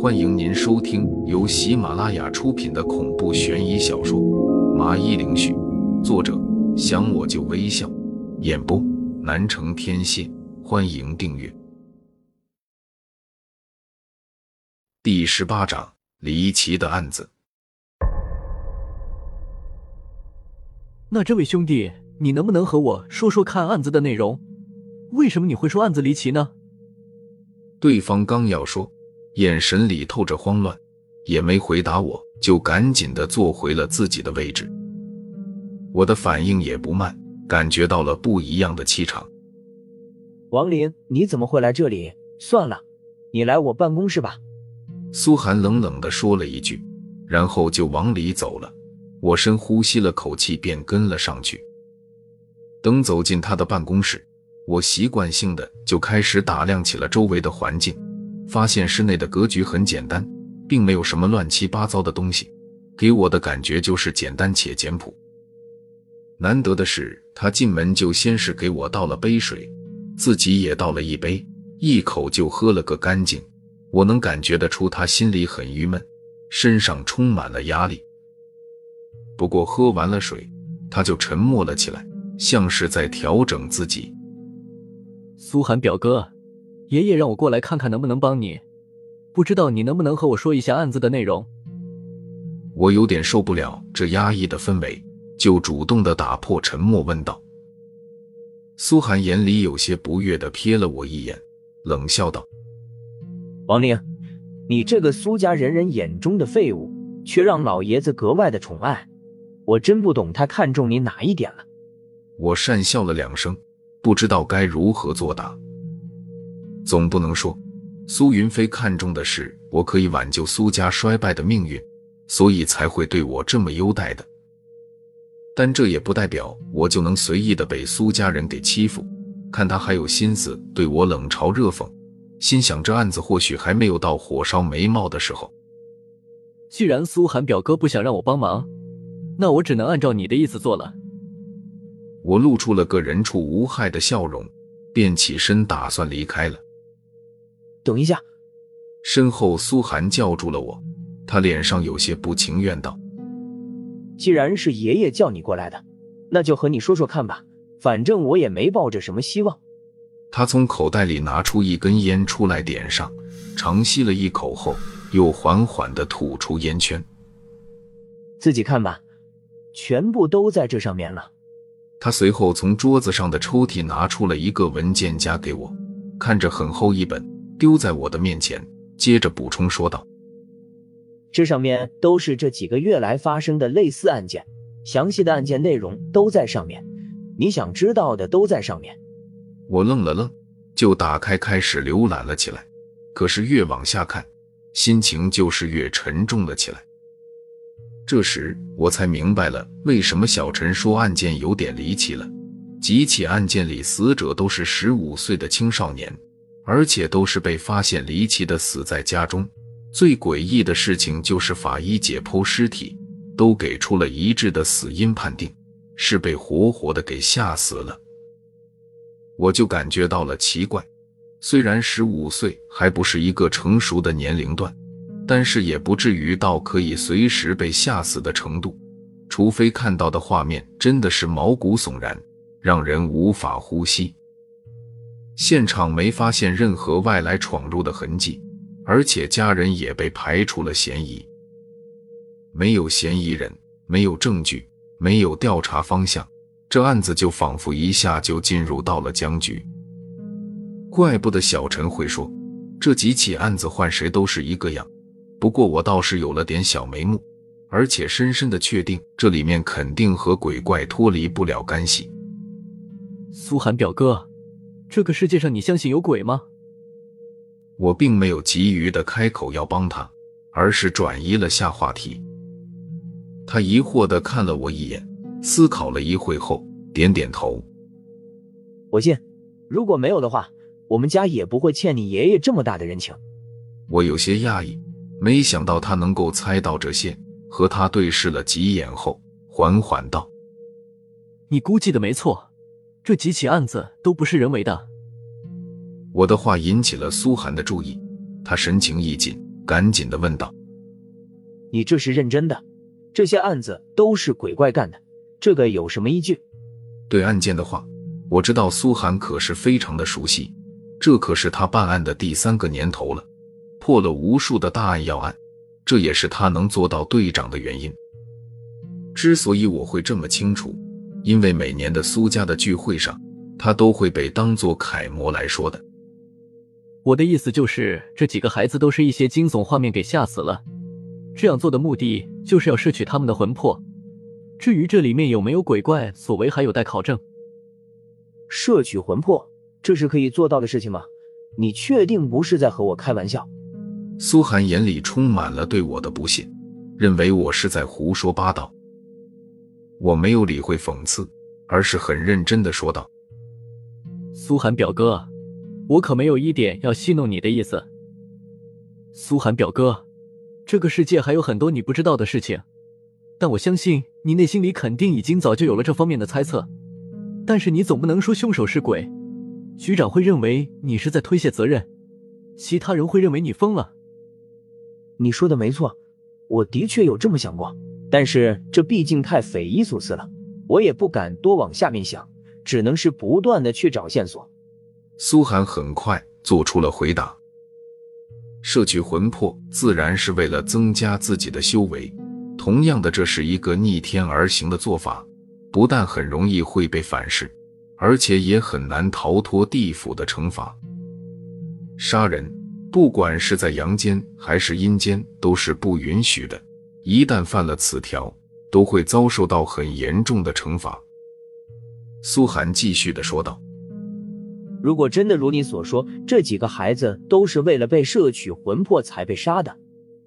欢迎您收听由喜马拉雅出品的恐怖悬疑小说《麻衣灵絮》，作者想我就微笑，演播南城天蝎。欢迎订阅。第十八章：离奇的案子。那这位兄弟，你能不能和我说说看案子的内容？为什么你会说案子离奇呢？对方刚要说，眼神里透着慌乱，也没回答我，就赶紧的坐回了自己的位置。我的反应也不慢，感觉到了不一样的气场。王林，你怎么会来这里？算了，你来我办公室吧。苏寒冷冷的说了一句，然后就往里走了。我深呼吸了口气，便跟了上去。等走进他的办公室。我习惯性的就开始打量起了周围的环境，发现室内的格局很简单，并没有什么乱七八糟的东西，给我的感觉就是简单且简朴。难得的是，他进门就先是给我倒了杯水，自己也倒了一杯，一口就喝了个干净。我能感觉得出他心里很郁闷，身上充满了压力。不过喝完了水，他就沉默了起来，像是在调整自己。苏寒表哥，爷爷让我过来看看能不能帮你，不知道你能不能和我说一下案子的内容。我有点受不了这压抑的氛围，就主动的打破沉默问道。苏寒眼里有些不悦的瞥了我一眼，冷笑道：“王宁，你这个苏家人人眼中的废物，却让老爷子格外的宠爱，我真不懂他看中你哪一点了。”我讪笑了两声。不知道该如何作答，总不能说苏云飞看中的是我可以挽救苏家衰败的命运，所以才会对我这么优待的。但这也不代表我就能随意的被苏家人给欺负。看他还有心思对我冷嘲热讽，心想这案子或许还没有到火烧眉毛的时候。既然苏寒表哥不想让我帮忙，那我只能按照你的意思做了。我露出了个人畜无害的笑容，便起身打算离开了。等一下，身后苏寒叫住了我，他脸上有些不情愿道：“既然是爷爷叫你过来的，那就和你说说看吧，反正我也没抱着什么希望。”他从口袋里拿出一根烟出来，点上，长吸了一口后，又缓缓的吐出烟圈。自己看吧，全部都在这上面了。他随后从桌子上的抽屉拿出了一个文件夹给我，看着很厚一本，丢在我的面前，接着补充说道：“这上面都是这几个月来发生的类似案件，详细的案件内容都在上面，你想知道的都在上面。”我愣了愣，就打开开始浏览了起来。可是越往下看，心情就是越沉重了起来。这时我才明白了为什么小陈说案件有点离奇了。几起案件里死者都是十五岁的青少年，而且都是被发现离奇的死在家中。最诡异的事情就是法医解剖尸体，都给出了一致的死因判定，是被活活的给吓死了。我就感觉到了奇怪，虽然十五岁还不是一个成熟的年龄段。但是也不至于到可以随时被吓死的程度，除非看到的画面真的是毛骨悚然，让人无法呼吸。现场没发现任何外来闯入的痕迹，而且家人也被排除了嫌疑。没有嫌疑人，没有证据，没有调查方向，这案子就仿佛一下就进入到了僵局。怪不得小陈会说，这几起案子换谁都是一个样。不过我倒是有了点小眉目，而且深深的确定这里面肯定和鬼怪脱离不了干系。苏寒表哥，这个世界上你相信有鬼吗？我并没有急于的开口要帮他，而是转移了下话题。他疑惑的看了我一眼，思考了一会后点点头。我信，如果没有的话，我们家也不会欠你爷爷这么大的人情。我有些讶异。没想到他能够猜到这些，和他对视了几眼后，缓缓道：“你估计的没错，这几起案子都不是人为的。”我的话引起了苏寒的注意，他神情一紧，赶紧的问道：“你这是认真的？这些案子都是鬼怪干的，这个有什么依据？”对案件的话，我知道苏寒可是非常的熟悉，这可是他办案的第三个年头了，破了无数的大案要案，这也是他能做到队长的原因。之所以我会这么清楚，因为每年的苏家的聚会上，他都会被当作楷模来说的。我的意思就是，这几个孩子都是一些惊悚画面给吓死了，这样做的目的就是要摄取他们的魂魄。至于这里面有没有鬼怪所为，还有待考证。摄取魂魄，这是可以做到的事情吗？你确定不是在和我开玩笑？苏寒眼里充满了对我的不信，认为我是在胡说八道。我没有理会讽刺，而是很认真的说道：“苏寒表哥，我可没有一点要戏弄你的意思。苏寒表哥，这个世界还有很多你不知道的事情，但我相信你内心里肯定已经早就有了这方面的猜测。但是你总不能说凶手是鬼，局长会认为你是在推卸责任，其他人会认为你疯了。你说的没错，我的确有这么想过。”但是这毕竟太匪夷所思了，我也不敢多往下面想，只能是不断的去找线索。苏寒很快做出了回答：摄取魂魄自然是为了增加自己的修为，同样的，这是一个逆天而行的做法，不但很容易会被反噬，而且也很难逃脱地府的惩罚。杀人，不管是在阳间还是阴间，都是不允许的。一旦犯了此条，都会遭受到很严重的惩罚。苏寒继续的说道：“如果真的如你所说，这几个孩子都是为了被摄取魂魄才被杀的，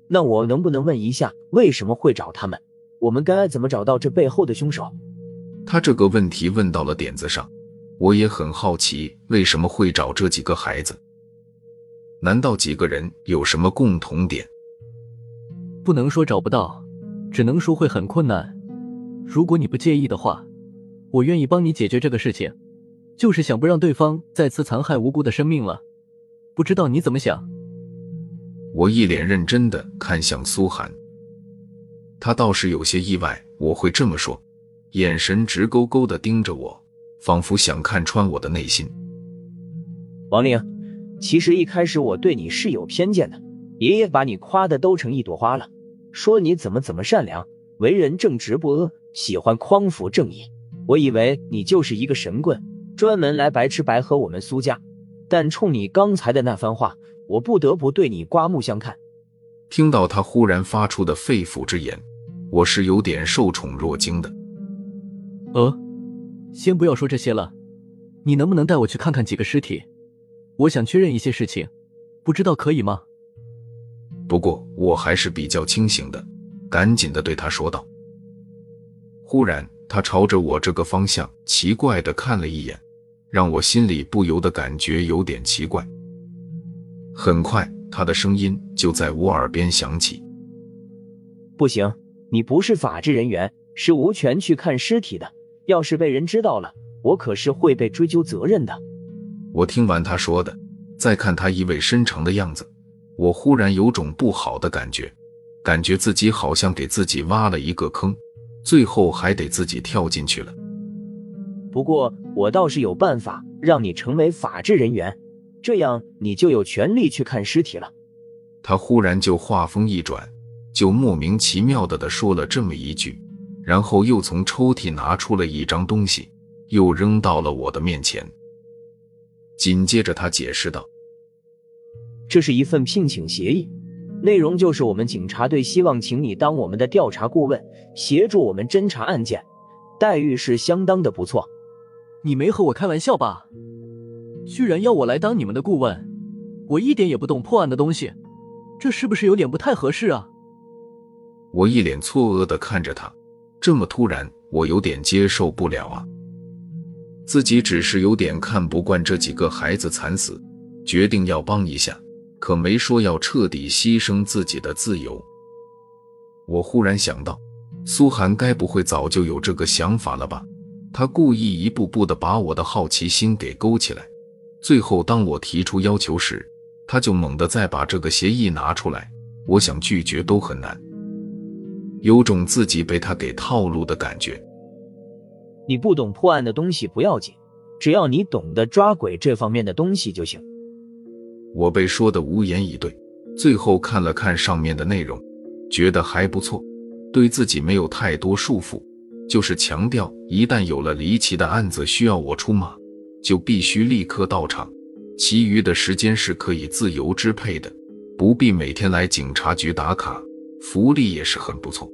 那我能不能问一下，为什么会找他们？我们该怎么找到这背后的凶手？”他这个问题问到了点子上，我也很好奇为什么会找这几个孩子？难道几个人有什么共同点？不能说找不到，只能说会很困难。如果你不介意的话，我愿意帮你解决这个事情，就是想不让对方再次残害无辜的生命了。不知道你怎么想？我一脸认真的看向苏寒，他倒是有些意外我会这么说，眼神直勾勾的盯着我，仿佛想看穿我的内心。王玲，其实一开始我对你是有偏见的，爷爷把你夸的都成一朵花了。说你怎么怎么善良，为人正直不阿，喜欢匡扶正义。我以为你就是一个神棍，专门来白吃白喝我们苏家。但冲你刚才的那番话，我不得不对你刮目相看。听到他忽然发出的肺腑之言，我是有点受宠若惊的。呃，先不要说这些了，你能不能带我去看看几个尸体？我想确认一些事情，不知道可以吗？不过我还是比较清醒的，赶紧的对他说道。忽然，他朝着我这个方向奇怪的看了一眼，让我心里不由得感觉有点奇怪。很快，他的声音就在我耳边响起：“不行，你不是法制人员，是无权去看尸体的。要是被人知道了，我可是会被追究责任的。”我听完他说的，再看他意味深长的样子。我忽然有种不好的感觉，感觉自己好像给自己挖了一个坑，最后还得自己跳进去了。不过我倒是有办法让你成为法制人员，这样你就有权利去看尸体了。他忽然就话锋一转，就莫名其妙的的说了这么一句，然后又从抽屉拿出了一张东西，又扔到了我的面前。紧接着他解释道。这是一份聘请协议，内容就是我们警察队希望请你当我们的调查顾问，协助我们侦查案件，待遇是相当的不错。你没和我开玩笑吧？居然要我来当你们的顾问？我一点也不懂破案的东西，这是不是有点不太合适啊？我一脸错愕的看着他，这么突然，我有点接受不了啊。自己只是有点看不惯这几个孩子惨死，决定要帮一下。可没说要彻底牺牲自己的自由。我忽然想到，苏寒该不会早就有这个想法了吧？他故意一步步的把我的好奇心给勾起来，最后当我提出要求时，他就猛地再把这个协议拿出来，我想拒绝都很难，有种自己被他给套路的感觉。你不懂破案的东西不要紧，只要你懂得抓鬼这方面的东西就行。我被说的无言以对，最后看了看上面的内容，觉得还不错，对自己没有太多束缚，就是强调一旦有了离奇的案子需要我出马，就必须立刻到场。其余的时间是可以自由支配的，不必每天来警察局打卡，福利也是很不错。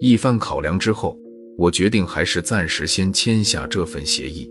一番考量之后，我决定还是暂时先签下这份协议。